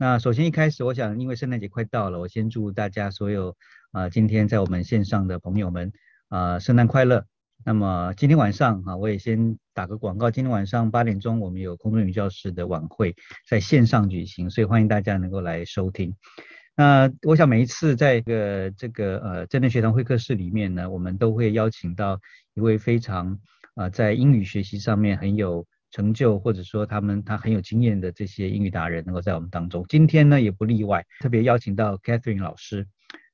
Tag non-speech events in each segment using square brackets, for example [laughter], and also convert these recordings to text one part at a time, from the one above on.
那首先一开始，我想因为圣诞节快到了，我先祝大家所有啊今天在我们线上的朋友们啊圣诞快乐。那么今天晚上啊，我也先打个广告，今天晚上八点钟我们有空中女教师的晚会在线上举行，所以欢迎大家能够来收听。那我想每一次在一个这个呃真正学堂会客室里面呢，我们都会邀请到一位非常啊在英语学习上面很有成就，或者说他们他很有经验的这些英语达人，能够在我们当中。今天呢也不例外，特别邀请到 Catherine 老师。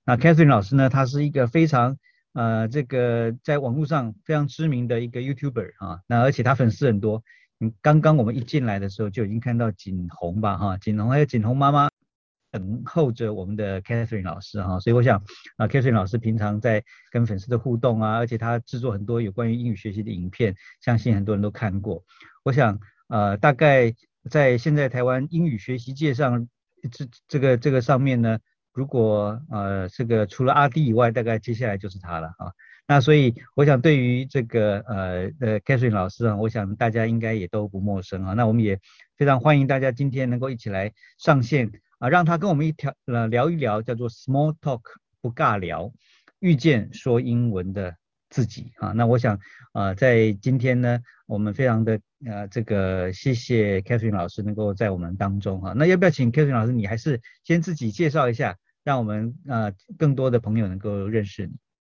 那 Catherine 老师呢，她是一个非常呃这个在网络上非常知名的一个 YouTuber 啊，那而且她粉丝很多。嗯，刚刚我们一进来的时候就已经看到景红吧哈，景红还有景红妈妈等候着我们的 Catherine 老师哈，所以我想啊 Catherine 老师平常在跟粉丝的互动啊，而且她制作很多有关于英语学习的影片，相信很多人都看过。我想，呃，大概在现在台湾英语学习界上，这这个这个上面呢，如果呃这个除了阿弟以外，大概接下来就是他了啊。那所以我想对于这个呃呃 Catherine 老师啊，我想大家应该也都不陌生啊。那我们也非常欢迎大家今天能够一起来上线啊，让他跟我们一条呃聊一聊叫做 Small Talk 不尬聊，遇见说英文的。自己啊，那我想啊，在今天呢，我们非常的呃这个谢谢 Catherine 老师能够在我们当中哈，那要不要请 Catherine 老师，你还是先自己介绍一下，让我们呃更多的朋友能够认识你。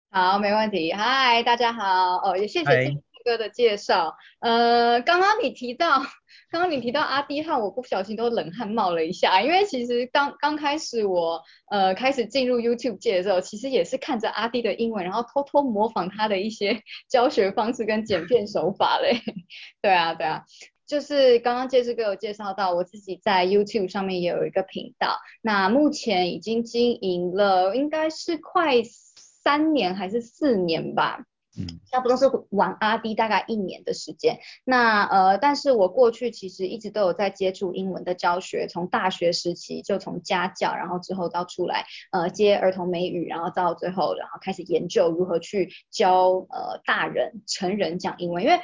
好，没问题。嗨，大家好，哦也谢谢金哥的介绍。呃，刚刚你提到。刚刚你提到阿弟汉，我不小心都冷汗冒了一下，因为其实刚刚开始我呃开始进入 YouTube 界的时候，其实也是看着阿弟的英文，然后偷偷模仿他的一些 [laughs] 教学方式跟剪片手法嘞。[laughs] 对啊对啊，就是刚刚介师哥有介绍到，我自己在 YouTube 上面也有一个频道，那目前已经经营了应该是快三年还是四年吧。差不多是玩阿 D 大概一年的时间。那呃，但是我过去其实一直都有在接触英文的教学，从大学时期就从家教，然后之后到出来呃接儿童美语，然后到最后然后开始研究如何去教呃大人成人讲英文。因为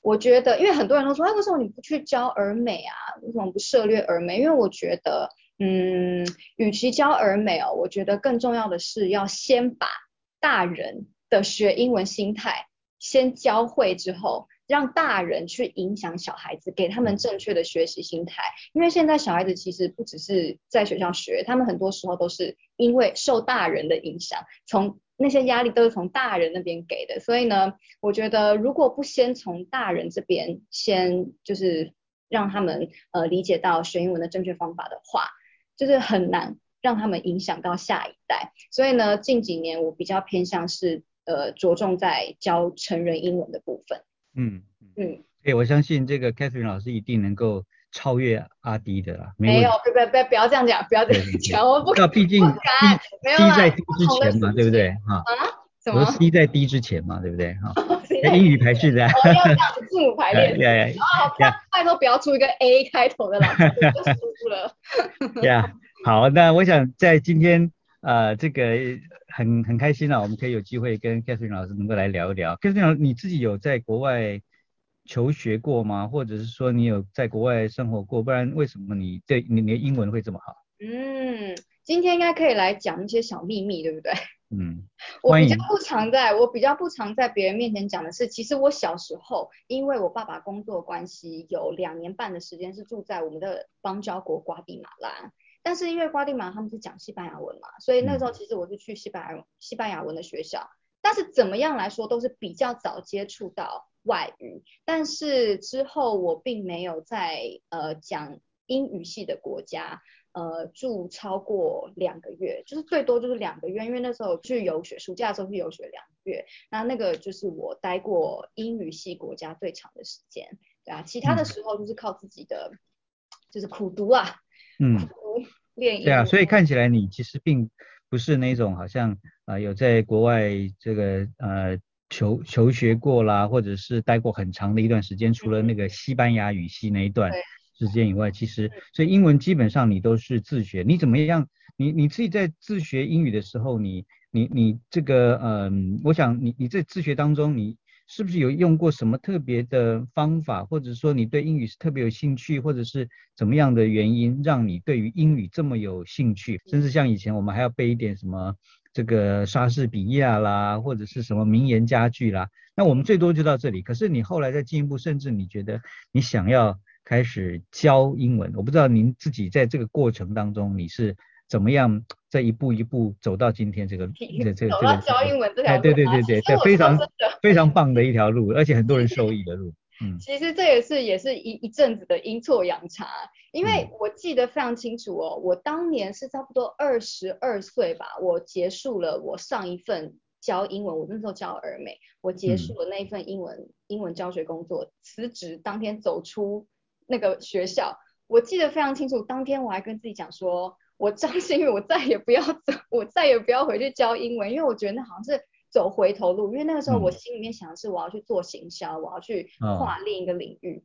我觉得，因为很多人都说，哎，为什么你不去教儿美啊？为什么不涉猎儿美？因为我觉得，嗯，与其教儿美哦，我觉得更重要的是要先把大人。的学英文心态，先教会之后，让大人去影响小孩子，给他们正确的学习心态。因为现在小孩子其实不只是在学校学，他们很多时候都是因为受大人的影响，从那些压力都是从大人那边给的。所以呢，我觉得如果不先从大人这边先就是让他们呃理解到学英文的正确方法的话，就是很难让他们影响到下一代。所以呢，近几年我比较偏向是。呃，着重在教成人英文的部分。嗯嗯，对，我相信这个 Catherine 老师一定能够超越阿迪的啦。没有，不不不，不要这样讲，不要这样讲，我不。那毕竟低在低之前嘛，对不对？哈。啊？什么？低在 D 之前嘛，对不对？哈。英语排序的。哦，要这样子字母排列。对。啊，拜托不要出一个 A 开头的老师 [laughs] 就输了。呀，好，那我想在今天。呃，这个很很开心啊，我们可以有机会跟 Catherine 老师能够来聊一聊。Catherine 老师，你自己有在国外求学过吗？或者是说你有在国外生活过？不然为什么你对你的英文会这么好？嗯，今天应该可以来讲一些小秘密，对不对？嗯，[laughs] 我比较不常在，我比较不常在别人面前讲的是，其实我小时候因为我爸爸工作关系，有两年半的时间是住在我们的邦交国瓜地马拉。但是因为瓜地马他们是讲西班牙文嘛，所以那时候其实我是去西班牙西班牙文的学校。但是怎么样来说都是比较早接触到外语，但是之后我并没有在呃讲英语系的国家呃住超过两个月，就是最多就是两个月，因为那时候去游学，暑假的时候去游学两个月，那那个就是我待过英语系国家最长的时间，对啊，其他的时候就是靠自己的就是苦读啊。嗯，对啊，所以看起来你其实并不是那种好像啊有在国外这个呃求求学过啦，或者是待过很长的一段时间，除了那个西班牙语系那一段时间以外，其实所以英文基本上你都是自学。你怎么样？你你自己在自学英语的时候，你你你这个嗯，我想你你在自学当中，你是不是有用过什么特别的方法，或者说你对英语是特别有兴趣，或者是怎么样的原因让你对于英语这么有兴趣？甚至像以前我们还要背一点什么这个莎士比亚啦，或者是什么名言佳句啦。那我们最多就到这里。可是你后来再进一步，甚至你觉得你想要开始教英文，我不知道您自己在这个过程当中你是。怎么样？再一步一步走到今天这个 [laughs] 这这这个教英文这条路，哎，对对对对，这非常非常棒的一条路，而且很多人受益的路。嗯，[laughs] 其实这也是也是一一阵子的阴错阳差，因为我记得非常清楚哦，我当年是差不多二十二岁吧，我结束了我上一份教英文，我那时候教儿美，我结束了那一份英文英文教学工作，辞职当天走出那个学校，我记得非常清楚，当天我还跟自己讲说。我张馨予，我再也不要走，我再也不要回去教英文，因为我觉得那好像是走回头路。因为那个时候我心里面想的是，我要去做行销，我要去跨另一个领域。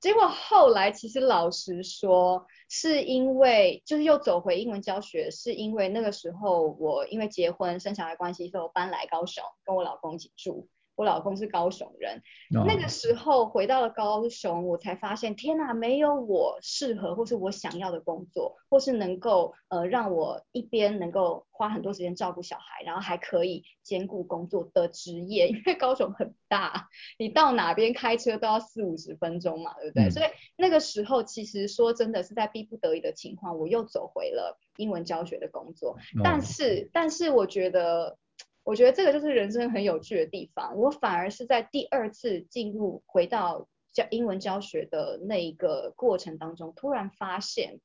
结果后来其实老实说，是因为就是又走回英文教学，是因为那个时候我因为结婚生小孩关系，所以我搬来高雄跟我老公一起住。我老公是高雄人，那个时候回到了高雄，我才发现，天哪，没有我适合或是我想要的工作，或是能够呃让我一边能够花很多时间照顾小孩，然后还可以兼顾工作的职业。因为高雄很大，你到哪边开车都要四五十分钟嘛，对不对？所以那个时候其实说真的是在逼不得已的情况，我又走回了英文教学的工作。但是，但是我觉得。我觉得这个就是人生很有趣的地方。我反而是在第二次进入回到教英文教学的那一个过程当中，突然发现，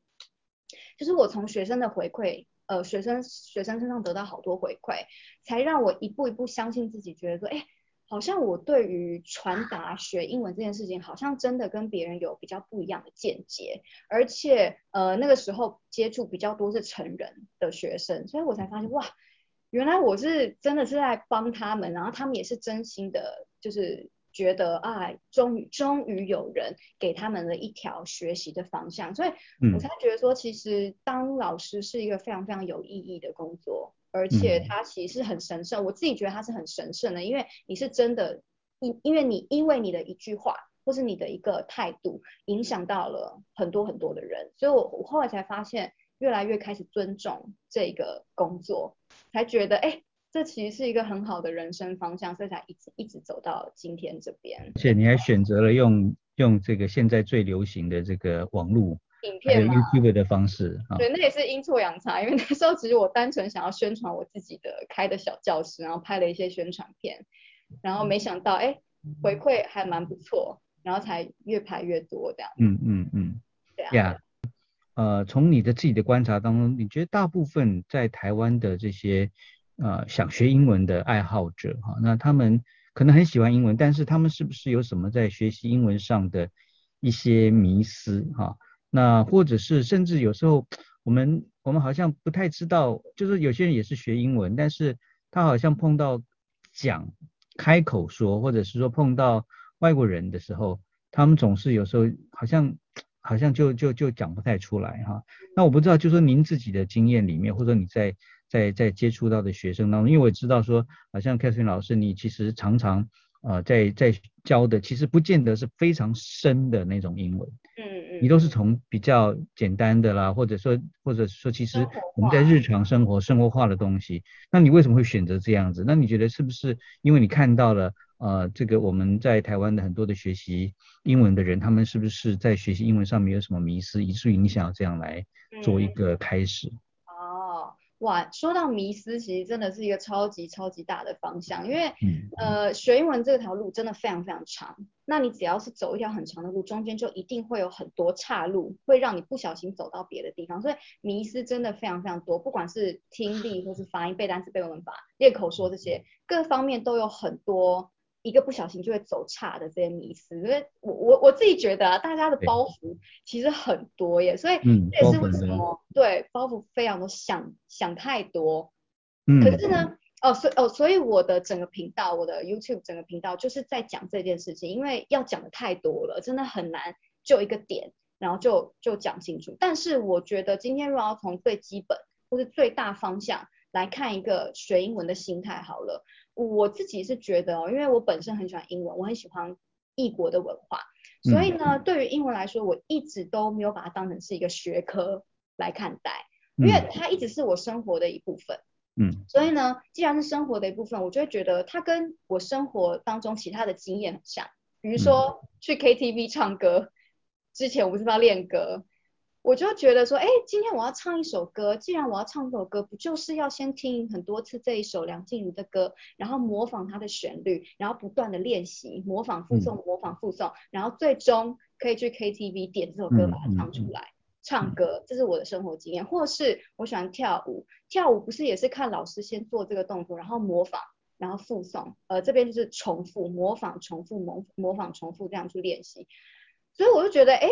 就是我从学生的回馈，呃，学生学生身上得到好多回馈，才让我一步一步相信自己，觉得说，哎，好像我对于传达学英文这件事情，好像真的跟别人有比较不一样的见解。而且，呃，那个时候接触比较多是成人的学生，所以我才发现，哇。原来我是真的是在帮他们，然后他们也是真心的，就是觉得啊，终于终于有人给他们了一条学习的方向，所以我才觉得说，其实当老师是一个非常非常有意义的工作，而且它其实是很神圣。我自己觉得它是很神圣的，因为你是真的，因因为你因为你的一句话或是你的一个态度，影响到了很多很多的人，所以我我后来才发现，越来越开始尊重这个工作。才觉得哎，这其实是一个很好的人生方向，所以才一直一直走到今天这边。而且你还选择了用用这个现在最流行的这个网络影片 YouTube 的方式啊。对，那也是阴错阳差，因为那时候其实我单纯想要宣传我自己的开的小教室，然后拍了一些宣传片，然后没想到哎，回馈还蛮不错，然后才越拍越多这样。嗯嗯嗯。对啊。呃，从你的自己的观察当中，你觉得大部分在台湾的这些呃想学英文的爱好者哈，那他们可能很喜欢英文，但是他们是不是有什么在学习英文上的一些迷思哈？那或者是甚至有时候我们我们好像不太知道，就是有些人也是学英文，但是他好像碰到讲开口说，或者是说碰到外国人的时候，他们总是有时候好像。好像就就就讲不太出来哈，那我不知道，就说您自己的经验里面，或者你在在在接触到的学生当中，因为我知道说，好像 Catherine 老师，你其实常常呃在在教的，其实不见得是非常深的那种英文，嗯嗯，你都是从比较简单的啦，或者说或者说其实我们在日常生活生活化的东西，那你为什么会选择这样子？那你觉得是不是因为你看到了？呃，这个我们在台湾的很多的学习英文的人，他们是不是在学习英文上面有什么迷失，以至于你想要这样来做一个开始？哦，哇，说到迷失，其实真的是一个超级超级大的方向，因为呃，学英文这条路真的非常非常长。那你只要是走一条很长的路，中间就一定会有很多岔路，会让你不小心走到别的地方。所以迷失真的非常非常多，不管是听力或是发音、背单词、背文法、练口说这些，各方面都有很多。一个不小心就会走差的这些迷思，因为我我我自己觉得啊，大家的包袱其实很多耶，所以这也是为什么对包袱非常的想想太多。嗯。可是呢，哦，所哦，所以我的整个频道，我的 YouTube 整个频道就是在讲这件事情，因为要讲的太多了，真的很难就一个点，然后就就讲清楚。但是我觉得今天如果要从最基本或是最大方向来看一个学英文的心态，好了。我自己是觉得哦，因为我本身很喜欢英文，我很喜欢异国的文化，所以呢，对于英文来说，我一直都没有把它当成是一个学科来看待，因为它一直是我生活的一部分。嗯，所以呢，既然是生活的一部分，我就会觉得它跟我生活当中其他的经验很像，比如说去 KTV 唱歌，之前我不是要练歌。我就觉得说，哎，今天我要唱一首歌，既然我要唱这首歌，不就是要先听很多次这一首梁静茹的歌，然后模仿它的旋律，然后不断的练习，模仿附送，模仿附送，然后最终可以去 KTV 点这首歌把它唱出来，唱歌，这是我的生活经验。或是我喜欢跳舞，跳舞不是也是看老师先做这个动作，然后模仿，然后附送，呃，这边就是重复，模仿，重复，模模仿，重复这样去练习。所以我就觉得，哎。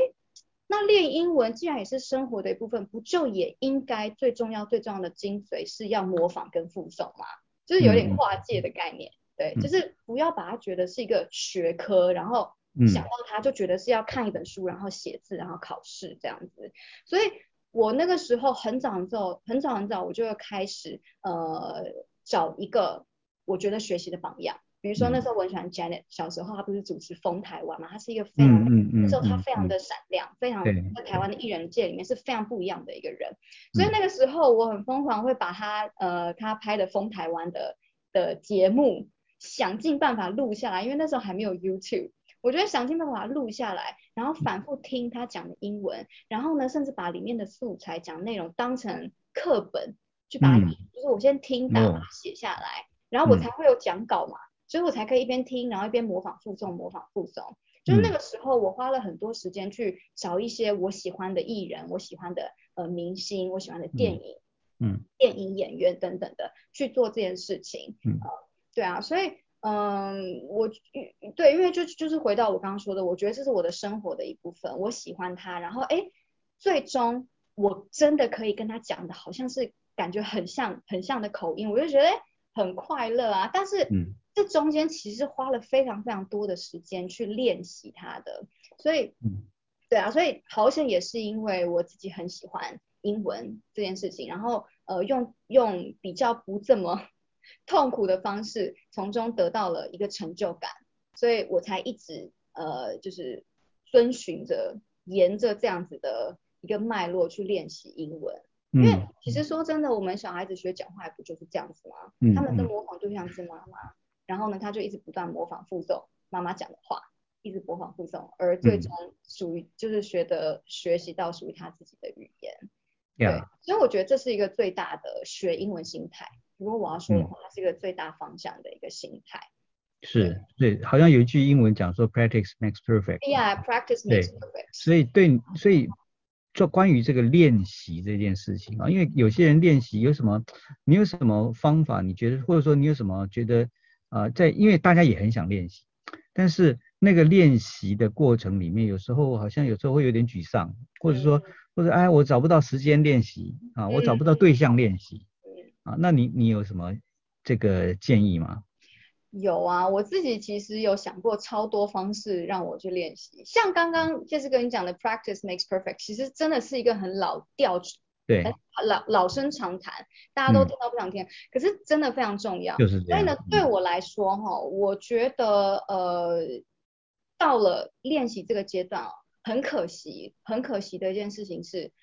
那练英文既然也是生活的一部分，不就也应该最重要最重要的精髓是要模仿跟复诵吗？就是有点跨界的概念，对，就是不要把它觉得是一个学科，然后想到它就觉得是要看一本书，然后写字，然后考试这样子。所以我那个时候很早很早很早很早，我就要开始呃找一个我觉得学习的榜样。比如说那时候我很喜欢 Janet，小时候她不是主持《风台湾》嘛，她是一个非常那时候她非常的闪亮，非常在台湾的艺人界里面是非常不一样的一个人。所以那个时候我很疯狂会把她呃她拍的《风台湾》的的节目想尽办法录下来，因为那时候还没有 YouTube，我觉得想尽办法录下来，然后反复听她讲的英文，然后呢甚至把里面的素材讲内容当成课本去把它，就是我先听打把它写下来，然后我才会有讲稿嘛。所以我才可以一边听，然后一边模仿附送，模仿附送。就是那个时候，我花了很多时间去找一些我喜欢的艺人，我喜欢的呃明星，我喜欢的电影，嗯，电影演员等等的去做这件事情。嗯，对啊，所以嗯，我对，因为就就是回到我刚刚说的，我觉得这是我的生活的一部分，我喜欢他，然后哎，最终我真的可以跟他讲的，好像是感觉很像很像的口音，我就觉得很快乐啊。但是嗯。这中间其实花了非常非常多的时间去练习它的，所以，对啊，所以好像也是因为我自己很喜欢英文这件事情，然后呃用用比较不这么 [laughs] 痛苦的方式，从中得到了一个成就感，所以我才一直呃就是遵循着沿着这样子的一个脉络去练习英文，因为其实说真的，我们小孩子学讲话不就是这样子吗？他们的模仿对象是妈妈。然后呢，他就一直不断模仿复诵妈妈讲的话，一直模仿复诵，而最终属于就是学的学习到属于他自己的语言。对，所以我觉得这是一个最大的学英文心态。如果我要说的话，它是一个最大方向的一个心态。是，对，好像有一句英文讲说 practice makes perfect。Yeah，practice makes perfect。所以对，所以做关于这个练习这件事情啊，因为有些人练习有什么，你有什么方法？你觉得或者说你有什么觉得？啊，在因为大家也很想练习，但是那个练习的过程里面，有时候好像有时候会有点沮丧，或者说或者哎，我找不到时间练习啊，我找不到对象练习啊，那你你有什么这个建议吗？有啊，我自己其实有想过超多方式让我去练习，像刚刚就是跟你讲的 practice makes perfect，其实真的是一个很老调对，老老生常谈，大家都听到不想听，可是真的非常重要。就是所以呢，对我来说哈，我觉得呃，到了练习这个阶段哦，很可惜，很可惜的一件事情是，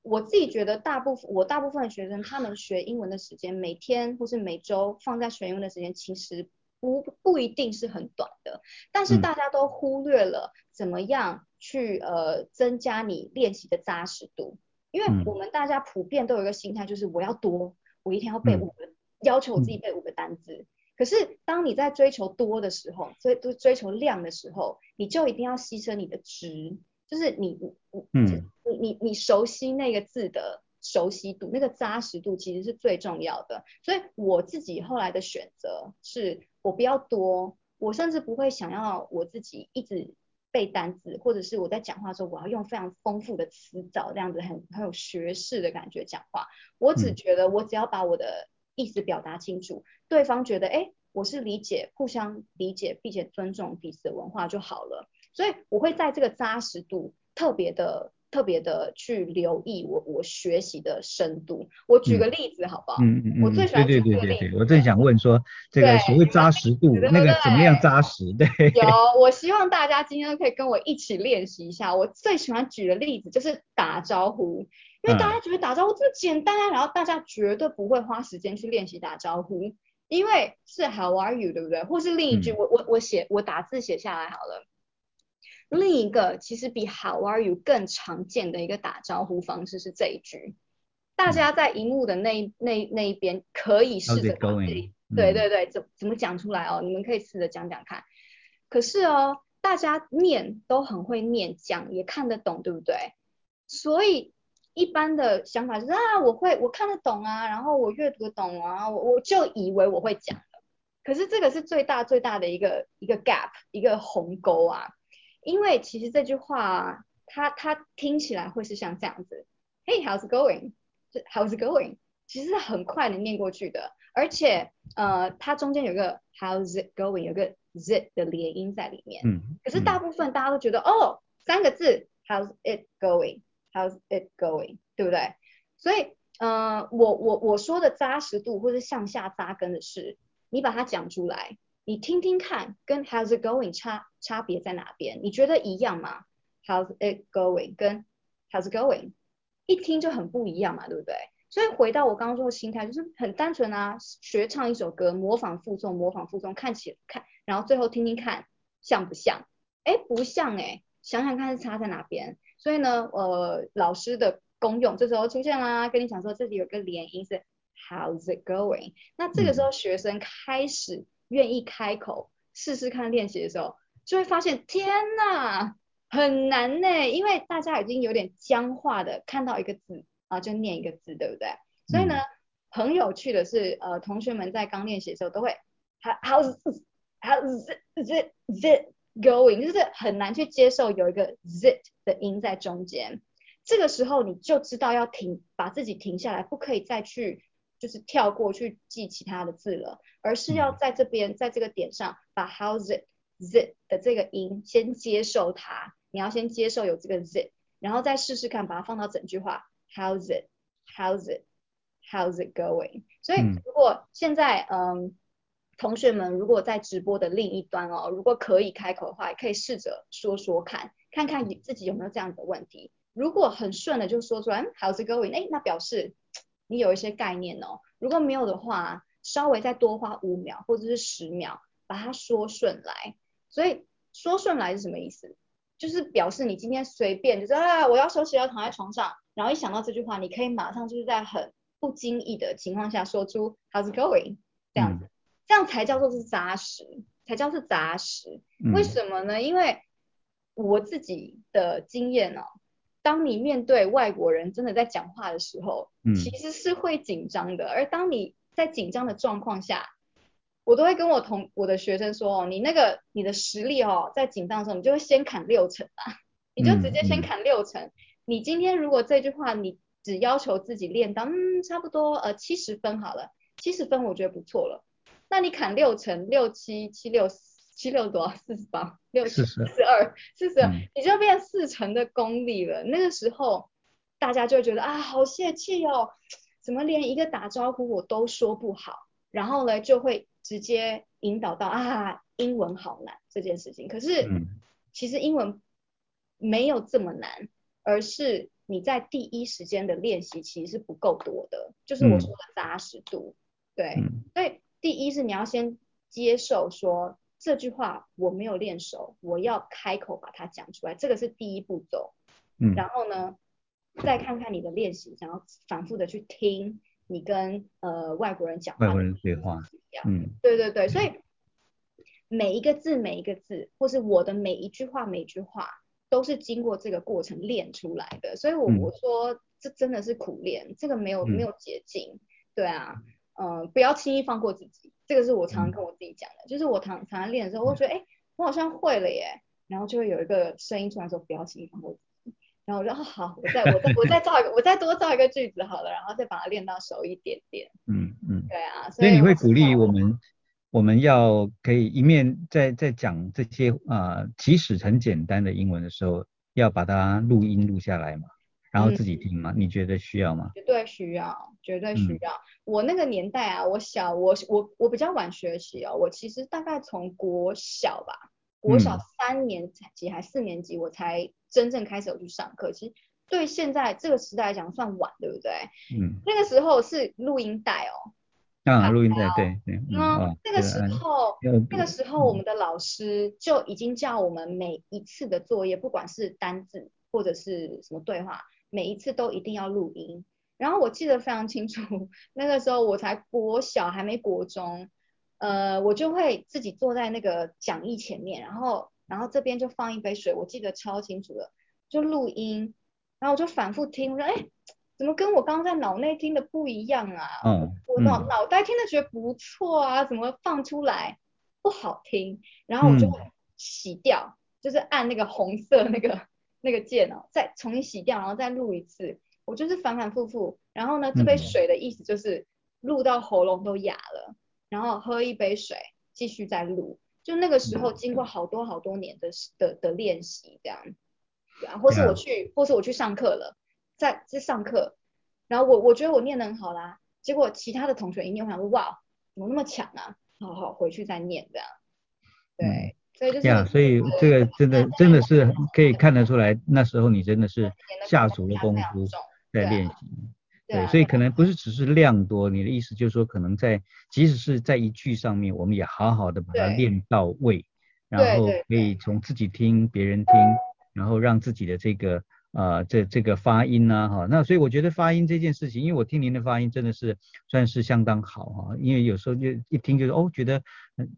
我自己觉得大部分我大部分的学生，他们学英文的时间，每天或是每周放在学英文的时间，其实不不一定是很短的，但是大家都忽略了怎么样去呃增加你练习的扎实度。因为我们大家普遍都有一个心态，就是我要多，我一天要背五个，要求我自己背五个单词。可是当你在追求多的时候，追追追求量的时候，你就一定要牺牲你的值，就是你你你你你你熟悉那个字的熟悉度，那个扎实度其实是最重要的。所以我自己后来的选择是，我不要多，我甚至不会想要我自己一直。背单词，或者是我在讲话的时候，我要用非常丰富的词藻，这样子很很有学识的感觉讲话。我只觉得，我只要把我的意思表达清楚，对方觉得，哎，我是理解，互相理解，并且尊重彼此的文化就好了。所以我会在这个扎实度特别的特别的去留意我我学习的深度。我举个例子好不好？嗯嗯嗯。我最喜欢举个例子。我正想问说，[laughs] 这个所谓扎实度，那个怎么样扎实？对。有，[laughs] 我希望大家今天可以跟我一起练习一下。我最喜欢举的例子就是打招呼，因为大家觉得打招呼这么简单啊，然后大家绝对不会花时间去练习打招呼，因为是 How are you，对不对？或是另一句，我我我写我打字写下来好了。另一个其实比 How are you 更常见的一个打招呼方式是这一句，大家在荧幕的那那那一边可以试着对对对，怎怎么讲出来哦？你们可以试着讲讲看。可是哦，大家念都很会念，讲也看得懂，对不对？所以一般的想法就是啊，我会我看得懂啊，然后我阅读得懂啊，我我就以为我会讲了。可是这个是最大最大的一个一个 gap，一个鸿沟啊。因为其实这句话，它它听起来会是像这样子，Hey how's it going？How's it going？其实是很快的念过去的，而且呃，它中间有个 How's it going？有个 z 的连音在里面。嗯。可是大部分大家都觉得哦，三个字 How's it going？How's it going？对不对？所以呃，我我我说的扎实度或者向下扎根的是，你把它讲出来。你听听看，跟 How's it going 差差别在哪边？你觉得一样吗？How's it going 跟 How's it going 一听就很不一样嘛，对不对？所以回到我刚刚说的心态，就是很单纯啊，学唱一首歌，模仿附送，模仿附送，看起看，然后最后听听看像不像？哎，不像哎，想想看是差在哪边？所以呢，呃，老师的功用这时候出现啦，跟你讲说这里有个连音是 How's it going？那这个时候学生开始。愿意开口试试看练习的时候，就会发现天呐，很难呢，因为大家已经有点僵化的看到一个字啊，就念一个字，对不对？所以呢，很有趣的是，呃，同学们在刚练习的时候都会，How's How's it going？就是很难去接受有一个 zit 的音在中间，这个时候你就知道要停，把自己停下来，不可以再去。就是跳过去记其他的字了，而是要在这边，在这个点上把 how's it z 的这个音先接受它，你要先接受有这个 z，然后再试试看把它放到整句话 how's it how's it how's it going。所以如果现在嗯同学们如果在直播的另一端哦，如果可以开口的话，也可以试着说说看，看看你自己有没有这样子的问题。如果很顺的就说出来 how's it going，哎，那表示。你有一些概念哦，如果没有的话，稍微再多花五秒或者是十秒把它说顺来。所以说顺来是什么意思？就是表示你今天随便就是啊，我要休息要躺在床上，然后一想到这句话，你可以马上就是在很不经意的情况下说出 How's it going？这样子，这样才叫做是扎实，才叫是扎实。为什么呢？因为我自己的经验哦。当你面对外国人真的在讲话的时候，其实是会紧张的。而当你在紧张的状况下，我都会跟我同我的学生说：“哦，你那个你的实力哦，在紧张的时候，你就会先砍六成啊，你就直接先砍六成。你今天如果这句话你只要求自己练到嗯差不多呃七十分好了，七十分我觉得不错了。那你砍六成，六七七六。”七六多四十八，六七四十二，四十二，你就变四成的功力了。那个时候，大家就觉得啊，好泄气哦，怎么连一个打招呼我都说不好？然后呢，就会直接引导到啊，英文好难这件事情。可是，其实英文没有这么难，而是你在第一时间的练习其实是不够多的，就是我说的扎实度。对，所以第一是你要先接受说。这句话我没有练熟，我要开口把它讲出来，这个是第一步骤。嗯，然后呢，再看看你的练习，然后反复的去听你跟呃外国人讲话外国人对话。嗯，对对对，所以每一个字每一个字，或是我的每一句话每句话，都是经过这个过程练出来的。所以我我说这真的是苦练，这个没有没有捷径。对啊，嗯，不要轻易放过自己。这个是我常常跟我自己讲的，就是我常常常练的时候，我觉得哎，我好像会了耶，然后就会有一个声音出来说不要轻易放过自己，然后我说好，我再我再我再造一个，我再多造一个句子好了，然后再把它练到熟一点点。嗯嗯，对啊，所以你会鼓励我们，我们要可以一面在在讲这些啊，即使很简单的英文的时候，要把它录音录下来嘛，然后自己听吗？你觉得需要吗？绝对需要，绝对需要。我那个年代啊，我小我我我比较晚学习哦，我其实大概从国小吧，国小三年级还四年级我才真正开始有去上课。其实对现在这个时代来讲算晚，对不对？嗯。那个时候是录音带哦。啊，录音带对对。嗯，那个时候，那个时候我们的老师就已经叫我们每一次的作业，不管是单字或者是什么对话，每一次都一定要录音。然后我记得非常清楚，[laughs] 那个时候我才国小还没国中，呃，我就会自己坐在那个讲义前面，然后然后这边就放一杯水，我记得超清楚的，就录音，然后我就反复听，我说哎。怎么跟我刚刚在脑内听的不一样啊？嗯，我脑脑袋听的觉得不错啊，怎么放出来不好听？然后我就洗掉，就是按那个红色那个那个键哦，再重新洗掉，然后再录一次。我就是反反复复。然后呢，这杯水的意思就是录到喉咙都哑了，然后喝一杯水，继续再录。就那个时候，经过好多好多年的的的练习，这样，对啊，或是我去，或是我去上课了。在在上课，然后我我觉得我念得很好啦，结果其他的同学一念，我想说哇，怎么那么强啊？好好回去再念这样。对，所以就是。所以这个真的真的是可以看得出来，那时候你真的是下足了功夫在练习。对，所以可能不是只是量多，你的意思就是说，可能在即使是在一句上面，我们也好好的把它练到位，然后可以从自己听别人听，然后让自己的这个。啊，这这个发音呢，哈，那所以我觉得发音这件事情，因为我听您的发音真的是算是相当好哈，因为有时候就一听就是哦，觉得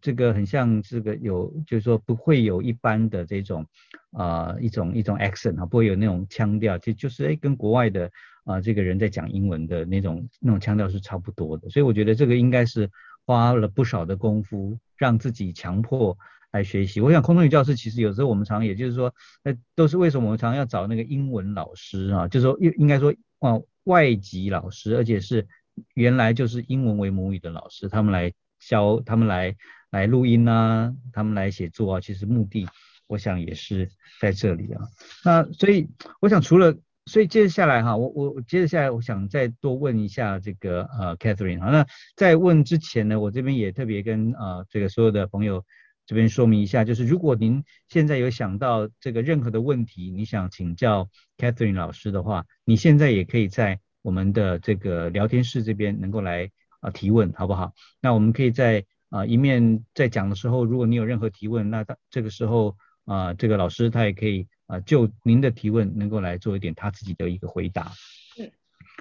这个很像这个有，就是说不会有一般的这种啊一种一种 accent 啊，不会有那种腔调，就就是哎跟国外的啊这个人在讲英文的那种那种腔调是差不多的，所以我觉得这个应该是花了不少的功夫，让自己强迫。来学习，我想空中语教室其实有时候我们常，也就是说，呃，都是为什么我们常要找那个英文老师啊，就是说应应该说啊外籍老师，而且是原来就是英文为母语的老师，他们来教，他们来来录音啊，他们来写作啊，其实目的我想也是在这里啊。那所以我想除了，所以接下来哈，我我接着下来我想再多问一下这个呃 Catherine 好，那在问之前呢，我这边也特别跟呃这个所有的朋友。这边说明一下，就是如果您现在有想到这个任何的问题，你想请教 Catherine 老师的话，你现在也可以在我们的这个聊天室这边能够来啊提问，好不好？那我们可以在啊一面在讲的时候，如果你有任何提问，那这个时候啊这个老师他也可以啊就您的提问能够来做一点他自己的一个回答。嗯，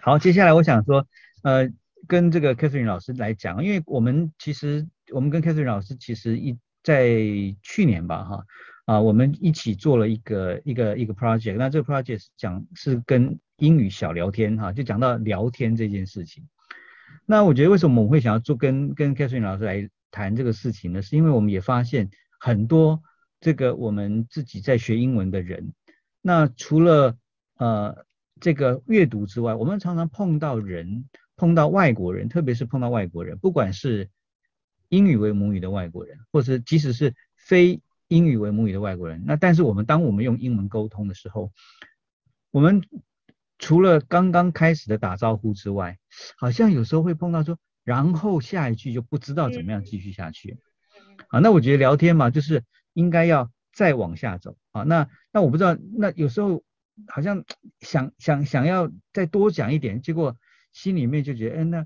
好，接下来我想说，呃，跟这个 Catherine 老师来讲，因为我们其实我们跟 Catherine 老师其实一在去年吧，哈啊，我们一起做了一个一个一个 project，那这个 project 讲是跟英语小聊天哈，就讲到聊天这件事情。那我觉得为什么我们会想要做跟跟 Catherine 老师来谈这个事情呢？是因为我们也发现很多这个我们自己在学英文的人，那除了呃这个阅读之外，我们常常碰到人，碰到外国人，特别是碰到外国人，不管是英语为母语的外国人，或者即使是非英语为母语的外国人，那但是我们当我们用英文沟通的时候，我们除了刚刚开始的打招呼之外，好像有时候会碰到说，然后下一句就不知道怎么样继续下去。好，那我觉得聊天嘛，就是应该要再往下走啊。那那我不知道，那有时候好像想想想要再多讲一点，结果。心里面就觉得，哎，那，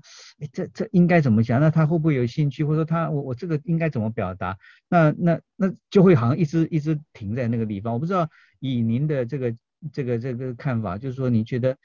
这这应该怎么讲？那他会不会有兴趣？或者说他，我我这个应该怎么表达？那那那就会好像一直一直停在那个地方。我不知道以您的这个这个这个看法，就是说你觉得，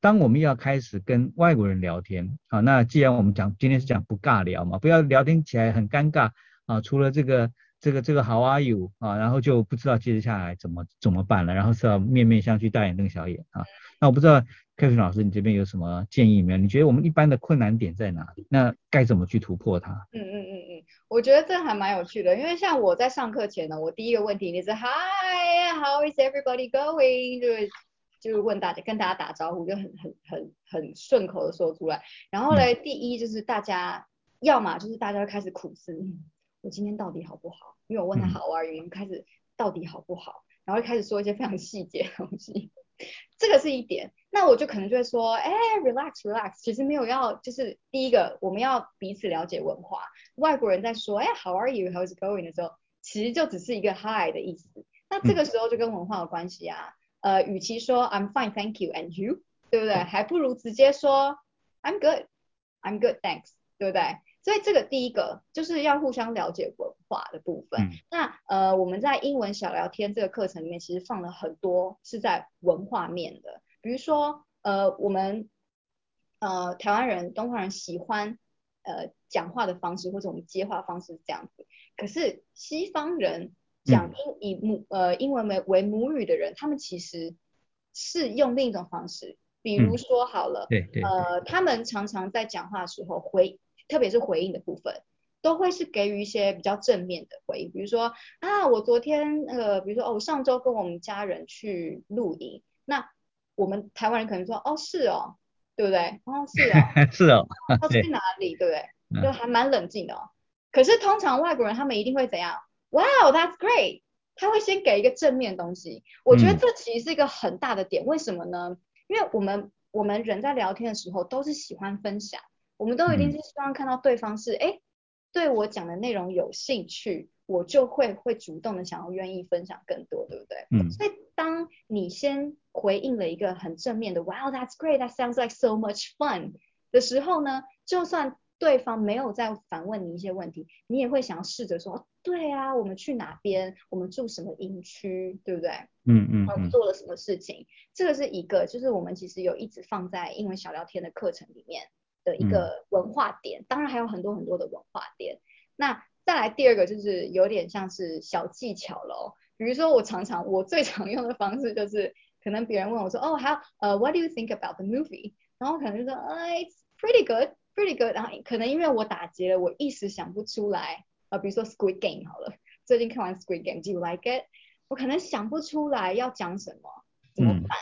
当我们要开始跟外国人聊天，啊，那既然我们讲今天是讲不尬聊嘛，不要聊天起来很尴尬啊，除了这个这个这个 How are you 啊，然后就不知道接下来怎么怎么办了，然后是要面面相觑，大眼瞪小眼啊。那我不知道。凯文老师，你这边有什么建议没有？你觉得我们一般的困难点在哪里？那该怎么去突破它？嗯嗯嗯嗯，我觉得这还蛮有趣的，因为像我在上课前呢，我第一个问题你是 Hi，How is everybody going？就是就是问大家，跟大家打招呼，就很很很很顺口的说出来。然后呢，第一就是大家要么就是大家开始苦思，我今天到底好不好？因为我问他 How are you？开始到底好不好？然后开始说一些非常细节的东西，[laughs] 这个是一点。那我就可能就会说，哎，relax relax，其实没有要，就是第一个我们要彼此了解文化。外国人在说，哎，how are you，how's it going 的时候，其实就只是一个 hi 的意思。那这个时候就跟文化有关系啊。呃，与其说 I'm fine thank you and you，对不对？还不如直接说 I'm good，I'm good thanks，对不对？所以这个第一个就是要互相了解文化的部分。那呃，我们在英文小聊天这个课程里面，其实放了很多是在文化面的。比如说呃，我们呃台湾人、东方人喜欢呃讲话的方式，或者我们接话方式这样子。可是西方人讲英以母呃英文为为母语的人，他们其实是用另一种方式。比如说好了，对对，呃，他们常常在讲话的时候回。特别是回应的部分，都会是给予一些比较正面的回应，比如说啊，我昨天那个，比如说哦，我上周跟我们家人去露营，那我们台湾人可能说哦是哦，对不对？哦是哦，是哦，[laughs] [laughs] 要去哪里，对不对？就还蛮冷静的哦。可是通常外国人他们一定会怎样？Wow，that's great，他会先给一个正面的东西。我觉得这其实是一个很大的点，为什么呢？因为我们我们人在聊天的时候都是喜欢分享。我们都一定是希望看到对方是哎，对我讲的内容有兴趣，我就会会主动的想要愿意分享更多，对不对？嗯。所以当你先回应了一个很正面的，Wow, that's great, that sounds like so much fun 的时候呢，就算对方没有再反问你一些问题，你也会想要试着说，对啊，我们去哪边？我们住什么营区？对不对？嗯嗯。我们做了什么事情？这个是一个，就是我们其实有一直放在英文小聊天的课程里面。的一个文化点，当然还有很多很多的文化点。那再来第二个就是有点像是小技巧喽，比如说我常常我最常用的方式就是，可能别人问我说，哦，还有呃，What do you think about the movie？然后可能就说，呃，It's pretty good，pretty good。然后可能因为我打结了，我一时想不出来，呃，比如说 Squid Game 好了，最近看完 Squid Game，Do you like it？我可能想不出来要讲什么，怎么办？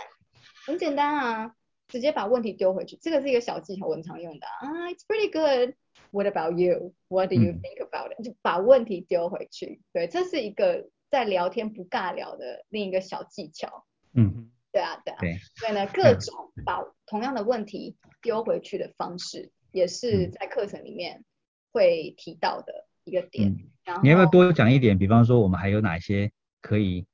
很简单啊。直接把问题丢回去，这个是一个小技巧，我很常用的啊。It's pretty good. What about you? What do you think about it? 就把问题丢回去。对，这是一个在聊天不尬聊的另一个小技巧。嗯，对啊，对啊。对。所以呢，各种把同样的问题丢回去的方式，也是在课程里面会提到的一个点。然后你要不要多讲一点？比方说，我们还有哪些可以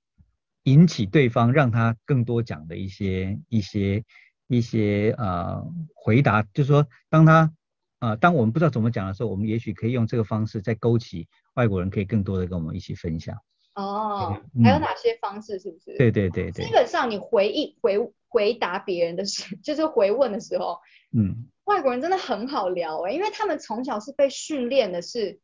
引起对方让他更多讲的一些一些。一些呃回答，就是说，当他呃，当我们不知道怎么讲的时候，我们也许可以用这个方式再勾起外国人可以更多的跟我们一起分享。哦，还有哪些方式？是不是？对对对对。基本上你回忆回回答别人的时，[laughs] 就是回问的时候，嗯，外国人真的很好聊哎，因为他们从小是被训练的，是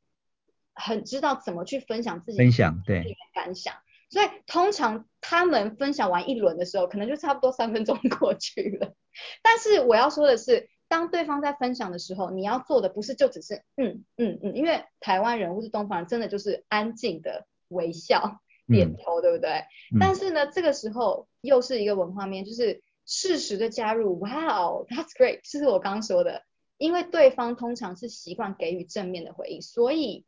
很知道怎么去分享自己分享对感想。所以通常他们分享完一轮的时候，可能就差不多三分钟过去了。[laughs] 但是我要说的是，当对方在分享的时候，你要做的不是就只是嗯嗯嗯，因为台湾人或是东方人真的就是安静的微笑点头，对不对？但是呢，这个时候又是一个文化面，就是适时的加入，Wow，that's great，这是我刚刚说的，因为对方通常是习惯给予正面的回应，所以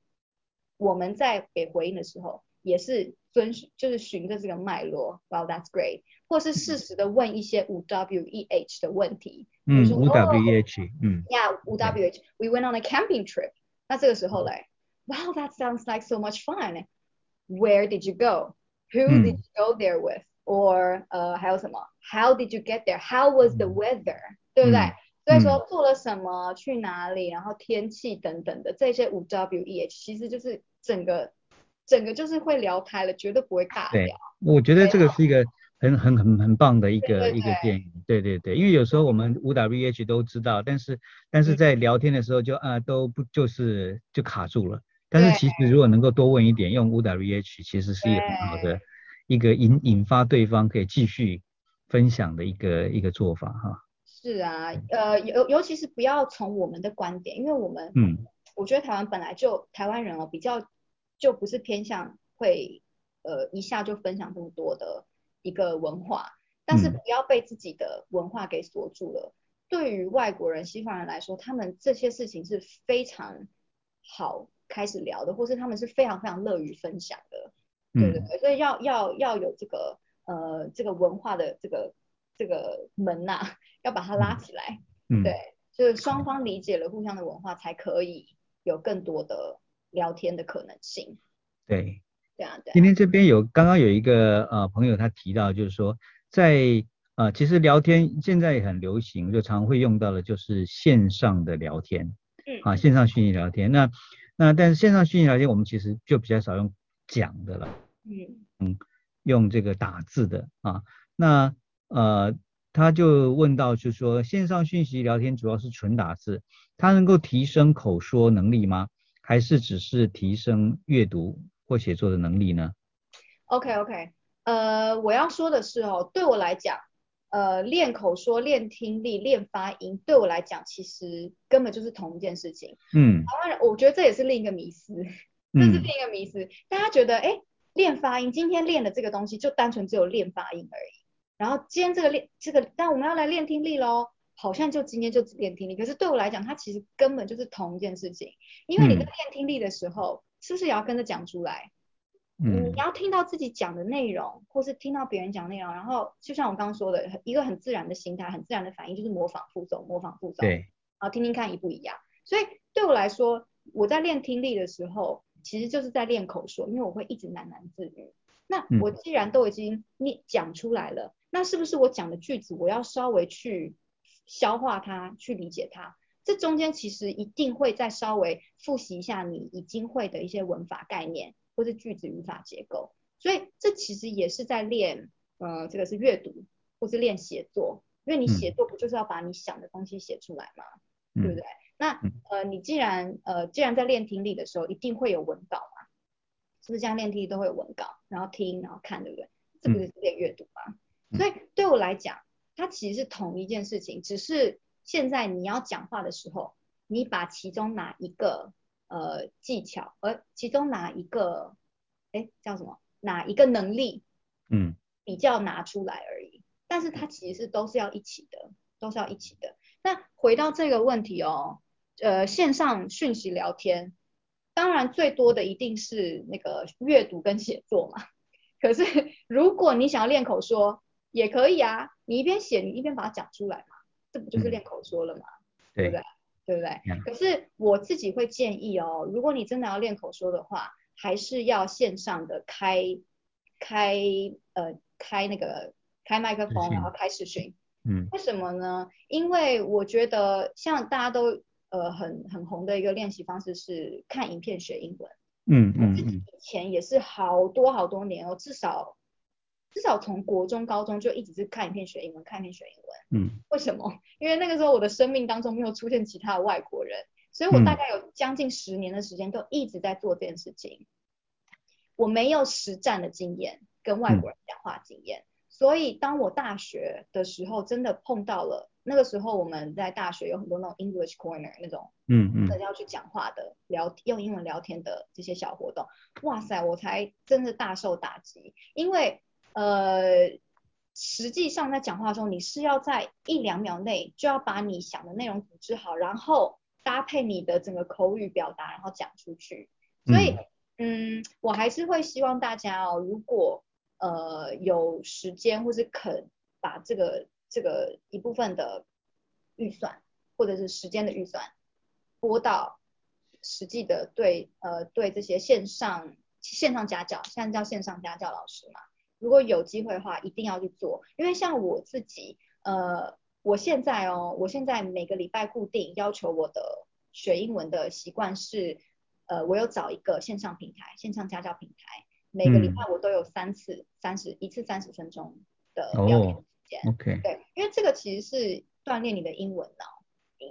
我们在给回应的时候。也是遵就是循着这个脉络，Well that's great，或是适时的问一些五 W E H 的问题，嗯，五 W E H，嗯，Yeah，五 W H，We went on a camping trip，那这个时候嘞，Wow that sounds like so much fun，Where did you go？Who did you go there with？Or 呃还有什么？How did you get there？How was the weather？对不对？所以说做了什么，去哪里，然后天气等等的这些五 W E H，其实就是整个。 整个就是会聊开了，绝对不会尬聊。我觉得这个是一个很很很很棒的一个一个电影。对对对，因为有时候我们五 W H 都知道，但是但是在聊天的时候就啊都不就是就卡住了。但是其实如果能够多问一点，用五 W H 其实是一个很好的一个引引发对方可以继续分享的一个一个做法哈。是啊，呃尤尤其是不要从我们的观点，因为我们嗯，我觉得台湾本来就台湾人哦比较。就不是偏向会呃一下就分享这么多的一个文化，但是不要被自己的文化给锁住了。对于外国人、西方人来说，他们这些事情是非常好开始聊的，或是他们是非常非常乐于分享的。对对对，所以要要要有这个呃这个文化的这个这个门呐，要把它拉起来，对，就是双方理解了互相的文化，才可以有更多的聊天的可能性。对，对啊，对。今天这边有刚刚有一个呃朋友他提到，就是说在呃其实聊天现在也很流行，就常会用到的就是线上的聊天，嗯，啊线上虚拟聊天，那那但是线上虚拟聊天我们其实就比较少用讲的了。嗯嗯，用这个打字的啊，那呃，他就问到，就是说线上讯息聊天主要是纯打字，它能够提升口说能力吗？还是只是提升阅读或写作的能力呢？OK OK，呃，我要说的是哦，对我来讲，呃，练口说、练听力、练发音，对我来讲其实根本就是同一件事情。嗯，台湾人，我觉得这也是另一个迷思，这是另一个迷思，大家觉得哎。练发音，今天练的这个东西就单纯只有练发音而已。然后今天这个练这个，但我们要来练听力喽，好像就今天就只练听力。可是对我来讲，它其实根本就是同一件事情。因为你在练听力的时候，是不是也要跟着讲出来？嗯。你要听到自己讲的内容，或是听到别人讲内容，然后就像我刚刚说的，一个很自然的心态，很自然的反应就是模仿复诵，模仿复诵。对。然后听听看一不一样。所以对我来说，我在练听力的时候。其实就是在练口说，因为我会一直喃喃自语。那我既然都已经念讲出来了，那是不是我讲的句子我要稍微去消化它，去理解它？这中间其实一定会再稍微复习一下你已经会的一些文法概念，或是句子语法结构。所以这其实也是在练，呃，这个是阅读或是练写作，因为你写作不就是要把你想的东西写出来吗？对不对？那呃，你既然呃，既然在练听力的时候一定会有文稿嘛，是不是这样练听力都会有文稿，然后听，然后看，对不对？这不是练阅读吗？所以对我来讲，它其实是同一件事情，只是现在你要讲话的时候，你把其中哪一个呃技巧，而其中哪一个，哎，叫什么？哪一个能力？嗯，比较拿出来而已。但是它其实是都是要一起的，都是要一起的。那回到这个问题哦。呃，线上讯息聊天，当然最多的一定是那个阅读跟写作嘛。[laughs] 可是如果你想要练口说，也可以啊，你一边写，你一边把它讲出来嘛，这不就是练口说了嘛？对不对？对不对？可是我自己会建议哦，如果你真的要练口说的话，还是要线上的开开呃开那个开麦克风，然后开视讯。嗯。为什么呢？因为我觉得像大家都。呃，很很红的一个练习方式是看影片学英文。嗯嗯嗯。以前也是好多好多年哦，至少至少从国中、高中就一直是看影片学英文，看影片学英文。嗯。为什么？因为那个时候我的生命当中没有出现其他的外国人，所以我大概有将近十年的时间都一直在做这件事情。我没有实战的经验，跟外国人讲话经验，所以当我大学的时候真的碰到了。那个时候我们在大学有很多那种 English Corner 那种，嗯嗯，要去讲话的聊用英文聊天的这些小活动，哇塞，我才真的大受打击，因为呃，实际上在讲话的时候，你是要在一两秒内就要把你想的内容组织好，然后搭配你的整个口语表达，然后讲出去。所以，嗯，我还是会希望大家哦，如果呃有时间或是肯把这个。这个一部分的预算或者是时间的预算拨到实际的对呃对这些线上线上家教，现在叫线上家教老师嘛，如果有机会的话，一定要去做，因为像我自己呃我现在哦，我现在每个礼拜固定要求我的学英文的习惯是呃我有找一个线上平台，线上家教平台，每个礼拜我都有三次三十一次三十分钟的聊天时间。OK，对，因为这个其实是锻炼你的英文脑，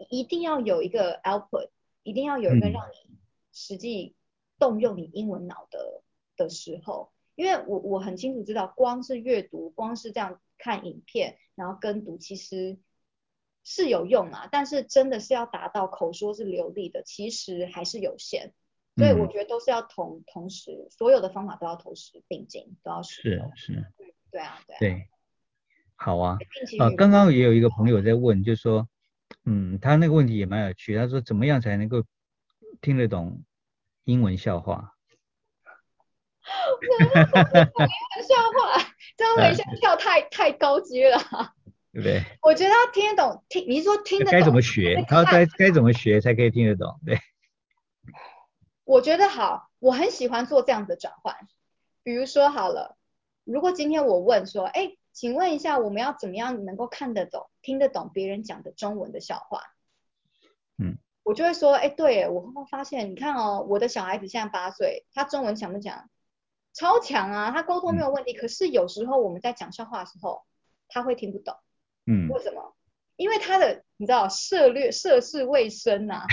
一一定要有一个 output，一定要有一个让你实际动用你英文脑的的时候，因为我我很清楚知道，光是阅读，光是这样看影片，然后跟读，其实是有用啊，但是真的是要达到口说是流利的，其实还是有限，所以我觉得都是要同同时，所有的方法都要同时并进，都要是是，对啊对。对。好啊，啊，刚刚也有一个朋友在问，就是说，嗯，他那个问题也蛮有趣，他说怎么样才能够听得懂英文笑话？笑话，这样微笑跳太太高级了，对不对？我觉得他听得懂，听你说听得懂该怎么学？他该该怎么学才可以听得懂？对。我觉得好，我很喜欢做这样的转换。比如说好了，如果今天我问说，哎，请问一下，我们要怎么样能够看得懂、听得懂别人讲的中文的笑话？嗯，我就会说，哎，对，我会发现，你看哦，我的小孩子现在八岁，他中文强不强？超强啊，他沟通没有问题。可是有时候我们在讲笑话的时候，他会听不懂。嗯，为什么？因为他的你知道涉略涉世未深 [laughs] 呐，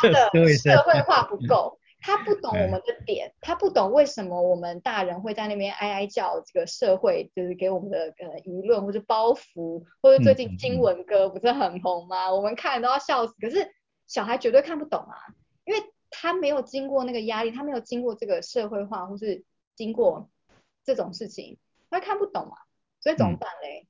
他的社会化不够。他不懂我们的点，他不懂为什么我们大人会在那边哀哀叫，这个社会就是给我们的呃舆论或者包袱，或者最近新闻歌不是很红吗？我们看都要笑死。可是小孩绝对看不懂啊，因为他没有经过那个压力，他没有经过这个社会化，或是经过这种事情，他看不懂嘛。所以怎么办嘞？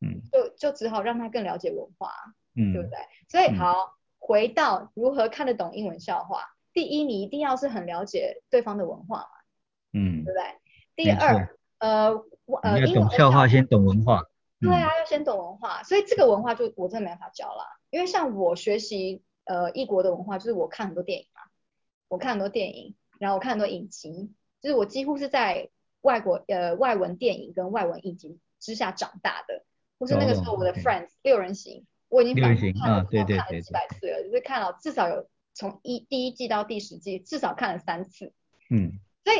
嗯，就就只好让他更了解文化，嗯，对不对？所以好，回到如何看得懂英文笑话。第一，你一定要是很了解对方的文化嘛，嗯，对不对？第二，呃，呃，要懂笑话先懂文化，对啊，要先懂文化，所以这个文化就我真的没法教了，因为像我学习呃异国的文化，就是我看很多电影嘛，我看很多电影，然后我看很多影集，就是我几乎是在外国呃外文电影跟外文影集之下长大的，或是那个时候我的 Friends 六人行，我已经反复看了看了几百次了，就是看了至少有。从一第一季到第十季，至少看了三次。嗯，所以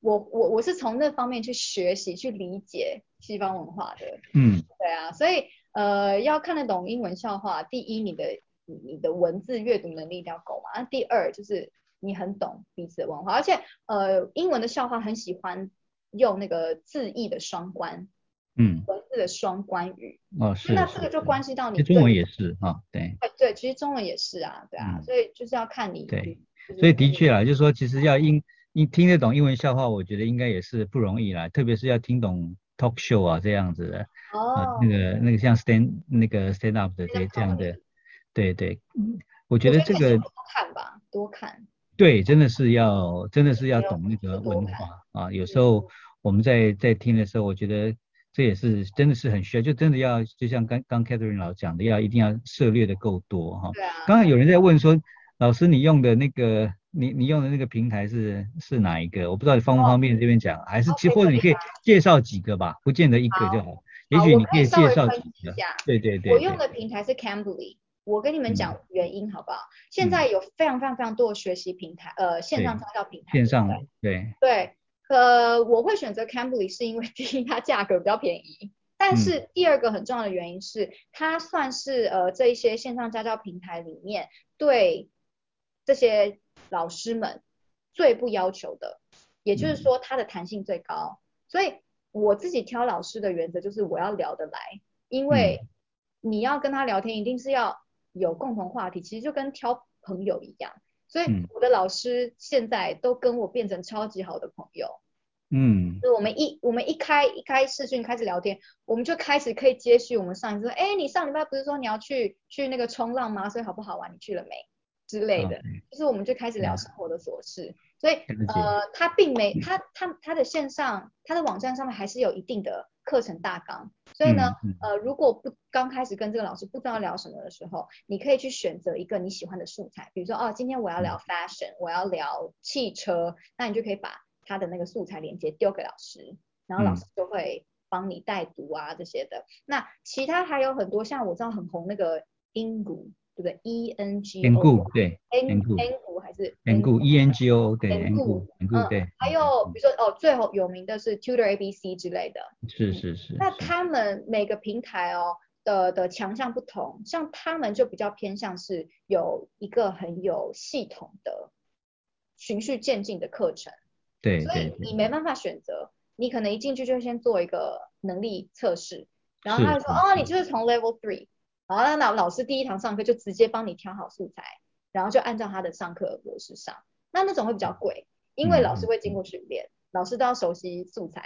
我我我是从那方面去学习、去理解西方文化的。嗯，对啊，所以呃，要看得懂英文笑话，第一，你的你的文字阅读能力一定要够嘛。那第二，就是你很懂彼此的文化，而且呃，英文的笑话很喜欢用那个字义的双关。嗯，文字的双关语。哦，是，那这个就关系到你中文也是啊，对，对对，其实中文也是啊，对啊，所以就是要看你对，所以的确啊，就是说其实要英你听得懂英文笑话，我觉得应该也是不容易啦，特别是要听懂 talk show 啊这样子的，哦，那个那个像 stand 那个 stand up 的这这样的，对对，我觉得这个多看吧，多看，对，真的是要真的是要懂那个文化啊，有时候我们在在听的时候，我觉得。这也是真的是很需要，就真的要就像刚刚 Catherine 老讲的，要一定要涉猎的够多哈。对啊。刚刚有人在问说，老师你用的那个你你用的那个平台是是哪一个？我不知道你方不方便这边讲，还是其或者你可以介绍几个吧，不见得一个就好。也许你可以介绍几个。对对对。我用的平台是 Cambly，我跟你们讲原因好不好？现在有非常非常非常多的学习平台，呃，线上家教平台。线上对。对。呃，我会选择 Cambly 是因为 [laughs] 第一它价格比较便宜，但是第二个很重要的原因是它算是呃这一些线上家教平台里面对这些老师们最不要求的，也就是说它的弹性最高。所以我自己挑老师的原则就是我要聊得来，因为你要跟他聊天一定是要有共同话题，其实就跟挑朋友一样。所以我的老师现在都跟我变成超级好的朋友，嗯，就我们一我们一开一开视讯开始聊天，我们就开始可以接续我们上一次说，哎，你上礼拜不是说你要去去那个冲浪吗？所以好不好玩？你去了没？之类的，就是我们就开始聊生活的琐事。所以呃，他并没他他他的线上他的网站上面还是有一定的。课程大纲，所以呢，呃，如果不刚开始跟这个老师不知道聊什么的时候，你可以去选择一个你喜欢的素材，比如说哦，今天我要聊 fashion，我要聊汽车，那你就可以把他的那个素材链接丢给老师，然后老师就会帮你带读啊这些的。那其他还有很多，像我知道很红那个英谷。对不对？E N G O 对，N N G 还是 N G E N G O 对，N G N G 对。还有比如说哦，最后有名的是 Tutor A B C 之类的。是是是。那他们每个平台哦的的强项不同，像他们就比较偏向是有一个很有系统的循序渐进的课程。对。所以你没办法选择，你可能一进去就先做一个能力测试，然后他就说哦，你就是从 Level Three。好，那老老师第一堂上课就直接帮你挑好素材，然后就按照他的上课模式上。那那种会比较贵，因为老师会经过训练，老师都要熟悉素材，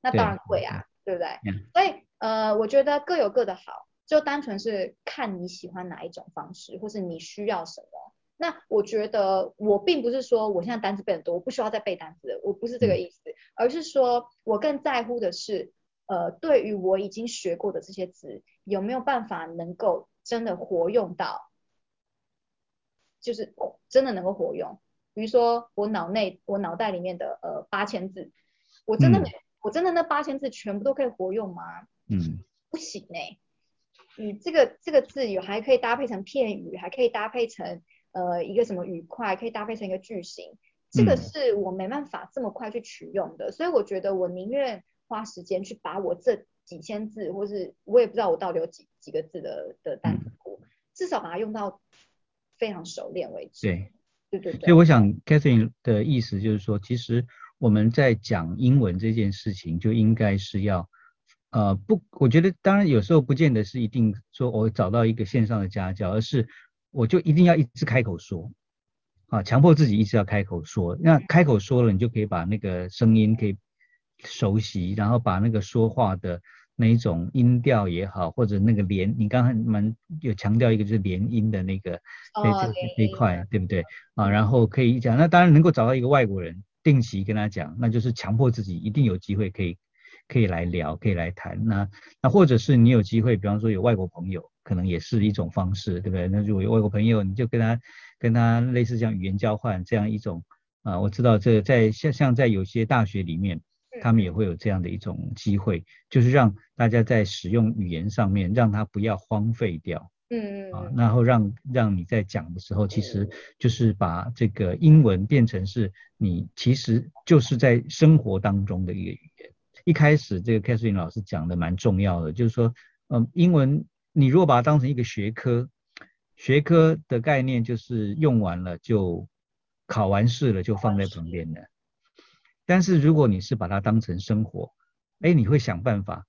那当然贵啊，对不对？所以呃，我觉得各有各的好，就单纯是看你喜欢哪一种方式，或是你需要什么。那我觉得我并不是说我现在单词背很多，我不需要再背单词，我不是这个意思，而是说我更在乎的是，呃，对于我已经学过的这些字，有没有办法能够真的活用到，就是真的能够活用。比如说我脑内我脑袋里面的呃八千字，我真的我真的那八千字全部都可以活用吗？嗯，不行哎。你这个这个字有还可以搭配成片语，还可以搭配成呃一个什么语块，可以搭配成一个句型，这个是我没办法这么快去取用的，所以我觉得我宁愿花时间去把我这几千字，或是我也不知道我到底有几几个字的的单词库，至少把它用到非常熟练为止。对，对对对。所以我想 Catherine 的意思就是说，其实我们在讲英文这件事情，就应该是要。呃不，我觉得当然有时候不见得是一定说我找到一个线上的家教，而是我就一定要一直开口说，啊，强迫自己一直要开口说，那开口说了，你就可以把那个声音可以熟悉，然后把那个说话的那一种音调也好，或者那个连，你刚才蛮有强调一个就是连音的那个这这一块，对不对？啊，然后可以讲，那当然能够找到一个外国人定期跟他讲，那就是强迫自己一定有机会可以。可以来聊，可以来谈。那那或者是你有机会，比方说有外国朋友，可能也是一种方式，对不对？那如果有外国朋友，你就跟他跟他类似像语言交换这样一种啊，我知道这在像像在有些大学里面，他们也会有这样的一种机会，就是让大家在使用语言上面，让他不要荒废掉。嗯嗯。啊，然后让让你在讲的时候，其实就是把这个英文变成是你其实就是在生活当中的一个语言。一开始这个 Catherine 老师讲的蛮重要的，就是说，嗯，英文你如果把它当成一个学科，学科的概念就是用完了就考完试了就放在旁边的。但是如果你是把它当成生活，哎，你会想办法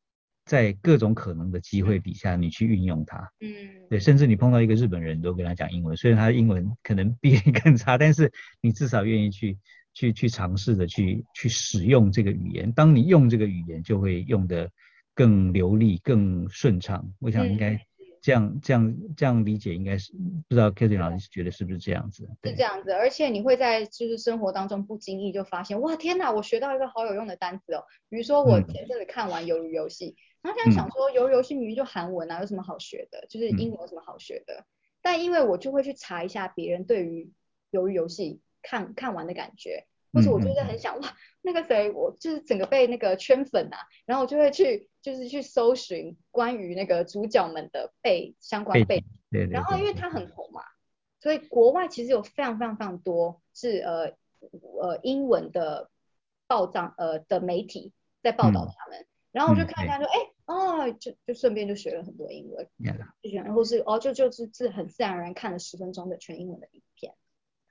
在各种可能的机会底下你去运用它。嗯。对，甚至你碰到一个日本人，你都跟他讲英文，虽然他英文可能比你更差，但是你至少愿意去。去去尝试的去去使用这个语言，当你用这个语言，就会用的更流利、更顺畅。我想应该这样这样这样理解，应该是不知道 Katie 老师觉得是不是这样子？是这样子，而且你会在就是生活当中不经意就发现，哇天哪，我学到一个好有用的单词哦。比如说我前阵子看完鱿鱼游戏，然后现在想说鱿鱼游戏明明就韩文啊，有什么好学的？就是英文有什么好学的？但因为我就会去查一下别人对于鱿鱼游戏。看看完的感觉，或者我就是很想哇，那个谁，我就是整个被那个圈粉啊，然后我就会去就是去搜寻关于那个主角们的背相关背景，然后因为他很红嘛，所以国外其实有非常非常非常多是呃呃英文的报章呃的媒体在报道他们，然后我就看一下说，哎哦，就就顺便就学了很多英文，就然后是哦就就是自很自然而然看了十分钟的全英文的影片。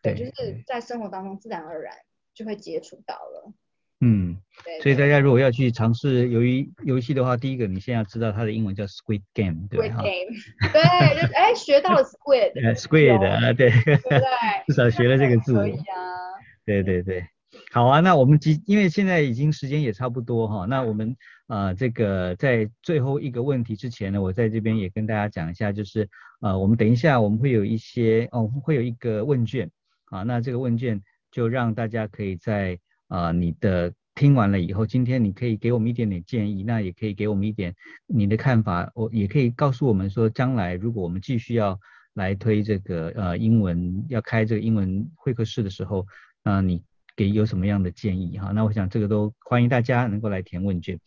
对，就是在生活当中自然而然就会接触到了。嗯，对。所以大家如果要去尝试游戏游戏的话，第一个你先要知道它的英文叫 Squid Game，对 Squid Game，对，就哎学到了 Squid。[laughs] Squid 啊，对。对。至少学了这个字。可以啊。[laughs] 对对对。好啊，那我们今因为现在已经时间也差不多哈，那我们啊这个在最后一个问题之前呢，我在这边也跟大家讲一下，就是呃我们等一下我们会有一些哦会有一个问卷。啊，那这个问卷就让大家可以在啊你的听完了以后，今天你可以给我们一点点建议，那也可以给我们一点你的看法，我也可以告诉我们说，将来如果我们继续要来推这个呃英文，要开这个英文会客室的时候，那你给有什么样的建议哈？那我想这个都欢迎大家能够来填问卷。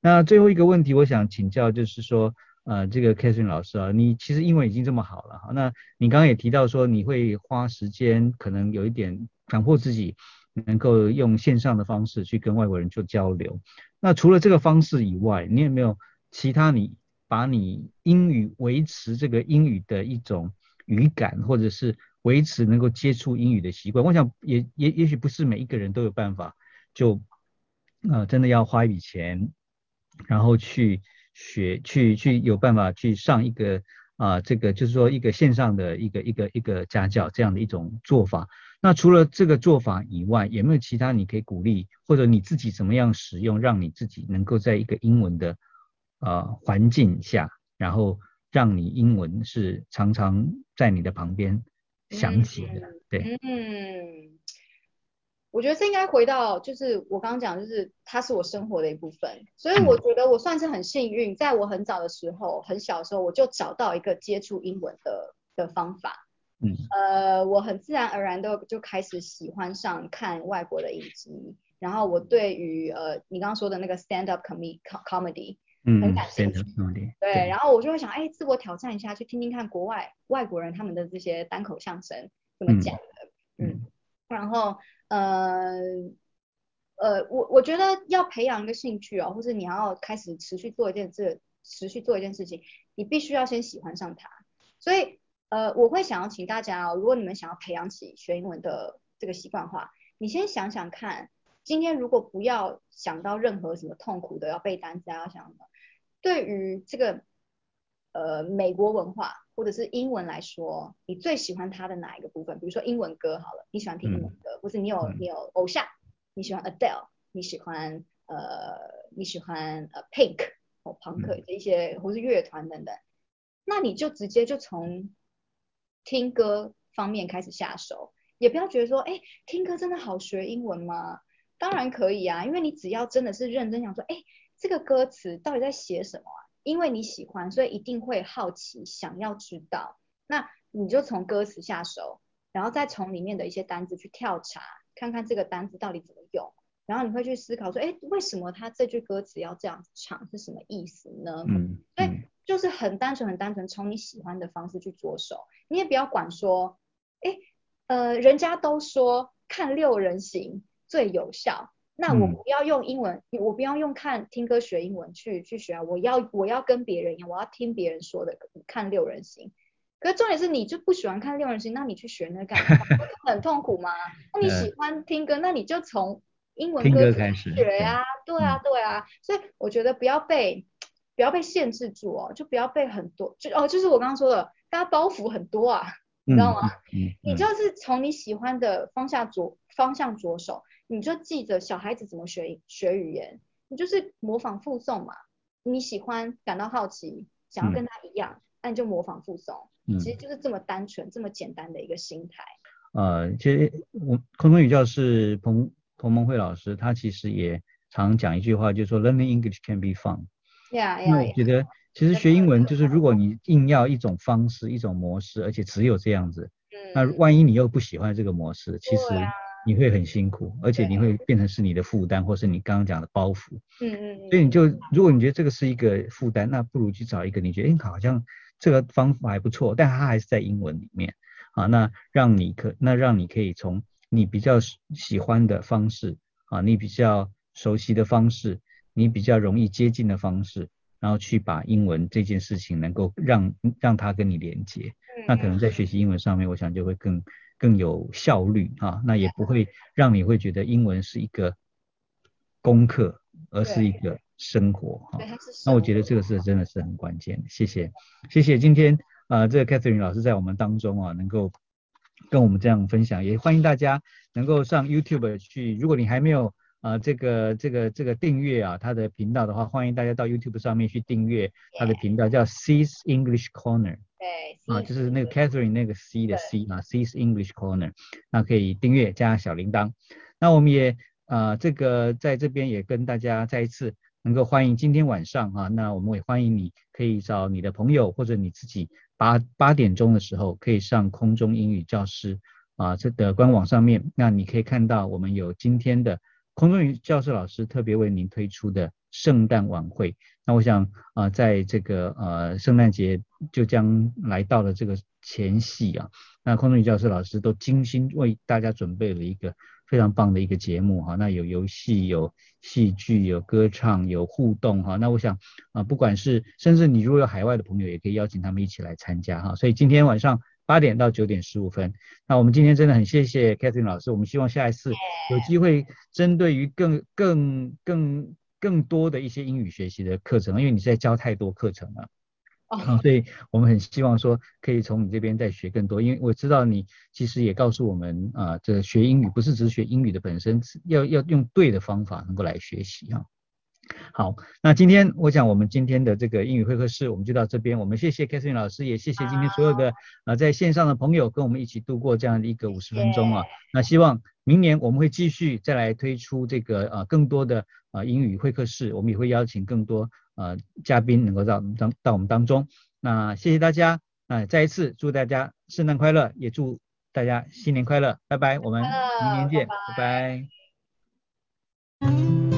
那最后一个问题，我想请教就是说。呃，这个 Catherine 老师啊，你其实英文已经这么好了哈。那你刚刚也提到说，你会花时间，可能有一点强迫自己，能够用线上的方式去跟外国人做交流。那除了这个方式以外，你有没有其他你把你英语维持这个英语的一种语感，或者是维持能够接触英语的习惯？我想也也也许不是每一个人都有办法，就呃真的要花一笔钱，然后去。学去去有办法去上一个啊，这个就是说一个线上的一个一个一个家教这样的一种做法。那除了这个做法以外，有没有其他你可以鼓励或者你自己怎么样使用，让你自己能够在一个英文的呃环境下，然后让你英文是常常在你的旁边响起的？对，嗯，我觉得这应该回到，就是我刚刚讲，就是它是我生活的一部分，所以我觉得我算是很幸运，在我很早的时候，很小的时候，我就找到一个接触英文的的方法。嗯。呃，我很自然而然的就开始喜欢上看外国的影集，然后我对于呃你刚刚说的那个 stand up comedy comedy 很感兴趣。对，然后我就会想，哎，自我挑战一下，去听听看国外外国人他们的这些单口相声怎么讲的。嗯。然后。呃呃，我我觉得要培养一个兴趣哦，或者你要开始持续做一件这持续做一件事情，你必须要先喜欢上它。所以呃，我会想要请大家哦，如果你们想要培养起学英文的这个习惯话，你先想想看，今天如果不要想到任何什么痛苦的要背单词啊，要想什么，对于这个呃美国文化或者是英文来说，你最喜欢它的哪一个部分？比如说英文歌好了，你喜欢听英文歌。或者你有你有偶像，你喜欢 Adele，你喜欢呃你喜欢呃 Pink 或朋克这一些，或是乐团等等，那你就直接就从听歌方面开始下手，也不要觉得说，哎，听歌真的好学英文吗？当然可以啊，因为你只要真的是认真想说，哎，这个歌词到底在写什么啊？因为你喜欢，所以一定会好奇，想要知道，那你就从歌词下手。然后再从里面的一些单子去跳查，看看这个单子到底怎么用。然后你会去思考说，哎，为什么他这句歌词要这样唱，是什么意思呢？嗯，所以就是很单纯、很单纯，从你喜欢的方式去着手。你也不要管说，哎，呃，人家都说看六人行最有效，那我不要用英文，我不要用看听歌学英文去去学啊，我要我要跟别人一样，我要听别人说的看六人行。可是重点是你就不喜欢看六人行，那你去学那干嘛？很痛苦吗？那你喜欢听歌，那你就从英文歌开始学啊，对啊，对啊。所以我觉得不要被不要被限制住哦，就不要被很多就哦，就是我刚刚说的，大家包袱很多啊，你知道吗？嗯。你就是从你喜欢的方向着方向着手，你就记着小孩子怎么学学语言，你就是模仿附送嘛。你喜欢感到好奇，想要跟他一样，那你就模仿附送。其实就是这么单纯、这么简单的一个心态。呃，其实我空中语教是彭彭蒙慧老师，他其实也常讲一句话，就是说 Learning English can be fun。Yeah，因为我觉得其实学英文就是如果你硬要一种方式、一种模式，而且只有这样子，那万一你又不喜欢这个模式，其实你会很辛苦，而且你会变成是你的负担，或是你刚刚讲的包袱。嗯嗯。所以你就如果你觉得这个是一个负担，那不如去找一个你觉得哎好像。这个方法还不错，但它还是在英文里面啊。那让你可，那让你可以从你比较喜欢的方式啊，你比较熟悉的方式，你比较容易接近的方式，然后去把英文这件事情能够让让它跟你连接。那可能在学习英文上面，我想就会更更有效率啊。那也不会让你会觉得英文是一个功课，而是一个。生活哈，那我觉得这个是真的是很关键。谢谢，谢谢今天呃这个 Catherine 老师在我们当中啊，能够跟我们这样分享，也欢迎大家能够上 YouTube 去。如果你还没有呃这个这个这个订阅啊他的频道的话，欢迎大家到 YouTube 上面去订阅他的频道，叫 C's English Corner。对，啊，就是那个 Catherine 那个 C 的 C 啊，C's English Corner，那可以订阅加小铃铛。那我们也呃这个在这边也跟大家再一次。能够欢迎今天晚上啊，那我们也欢迎你可以找你的朋友或者你自己八八点钟的时候可以上空中英语教师啊这的官网上面，那你可以看到我们有今天的空中语教室老师特别为您推出的圣诞晚会。那我想啊，在这个呃圣诞节就将来到了这个前夕啊，那空中语教室老师都精心为大家准备了一个。非常棒的一个节目哈，那有游戏、有戏剧、有歌唱、有互动哈。那我想啊，不管是甚至你如果有海外的朋友，也可以邀请他们一起来参加哈。所以今天晚上八点到九点十五分，那我们今天真的很谢谢 Catherine 老师。我们希望下一次有机会针对于更更更更多的一些英语学习的课程，因为你在教太多课程了。啊，所以我们很希望说可以从你这边再学更多，因为我知道你其实也告诉我们啊，这学英语不是只是学英语的本身，要要用对的方法能够来学习啊。好，那今天我想我们今天的这个英语会客室我们就到这边，我们谢谢 Catherine 老师，也谢谢今天所有的呃在线上的朋友跟我们一起度过这样的一个五十分钟啊。那希望明年我们会继续再来推出这个呃更多的呃英语会客室，我们也会邀请更多呃嘉宾能够到当到我们当中。那谢谢大家，那再一次祝大家圣诞快乐，也祝大家新年快乐，拜拜，我们明年见，拜拜。